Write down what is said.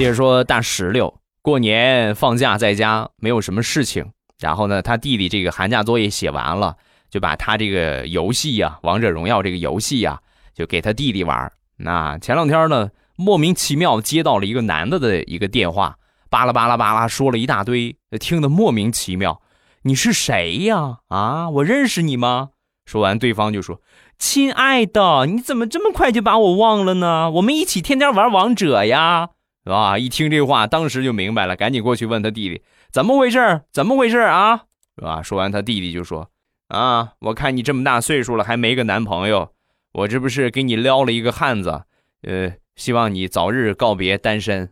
接着说大石榴过年放假在家没有什么事情，然后呢，他弟弟这个寒假作业写完了，就把他这个游戏呀，王者荣耀这个游戏呀，就给他弟弟玩。那前两天呢，莫名其妙接到了一个男的的一个电话，巴拉巴拉巴拉说了一大堆，听得莫名其妙。你是谁呀？啊，我认识你吗？说完，对方就说：“亲爱的，你怎么这么快就把我忘了呢？我们一起天天玩王者呀。”啊！一听这话，当时就明白了，赶紧过去问他弟弟怎么回事怎么回事啊？是吧？说完，他弟弟就说：“啊，我看你这么大岁数了，还没个男朋友，我这不是给你撩了一个汉子，呃，希望你早日告别单身。”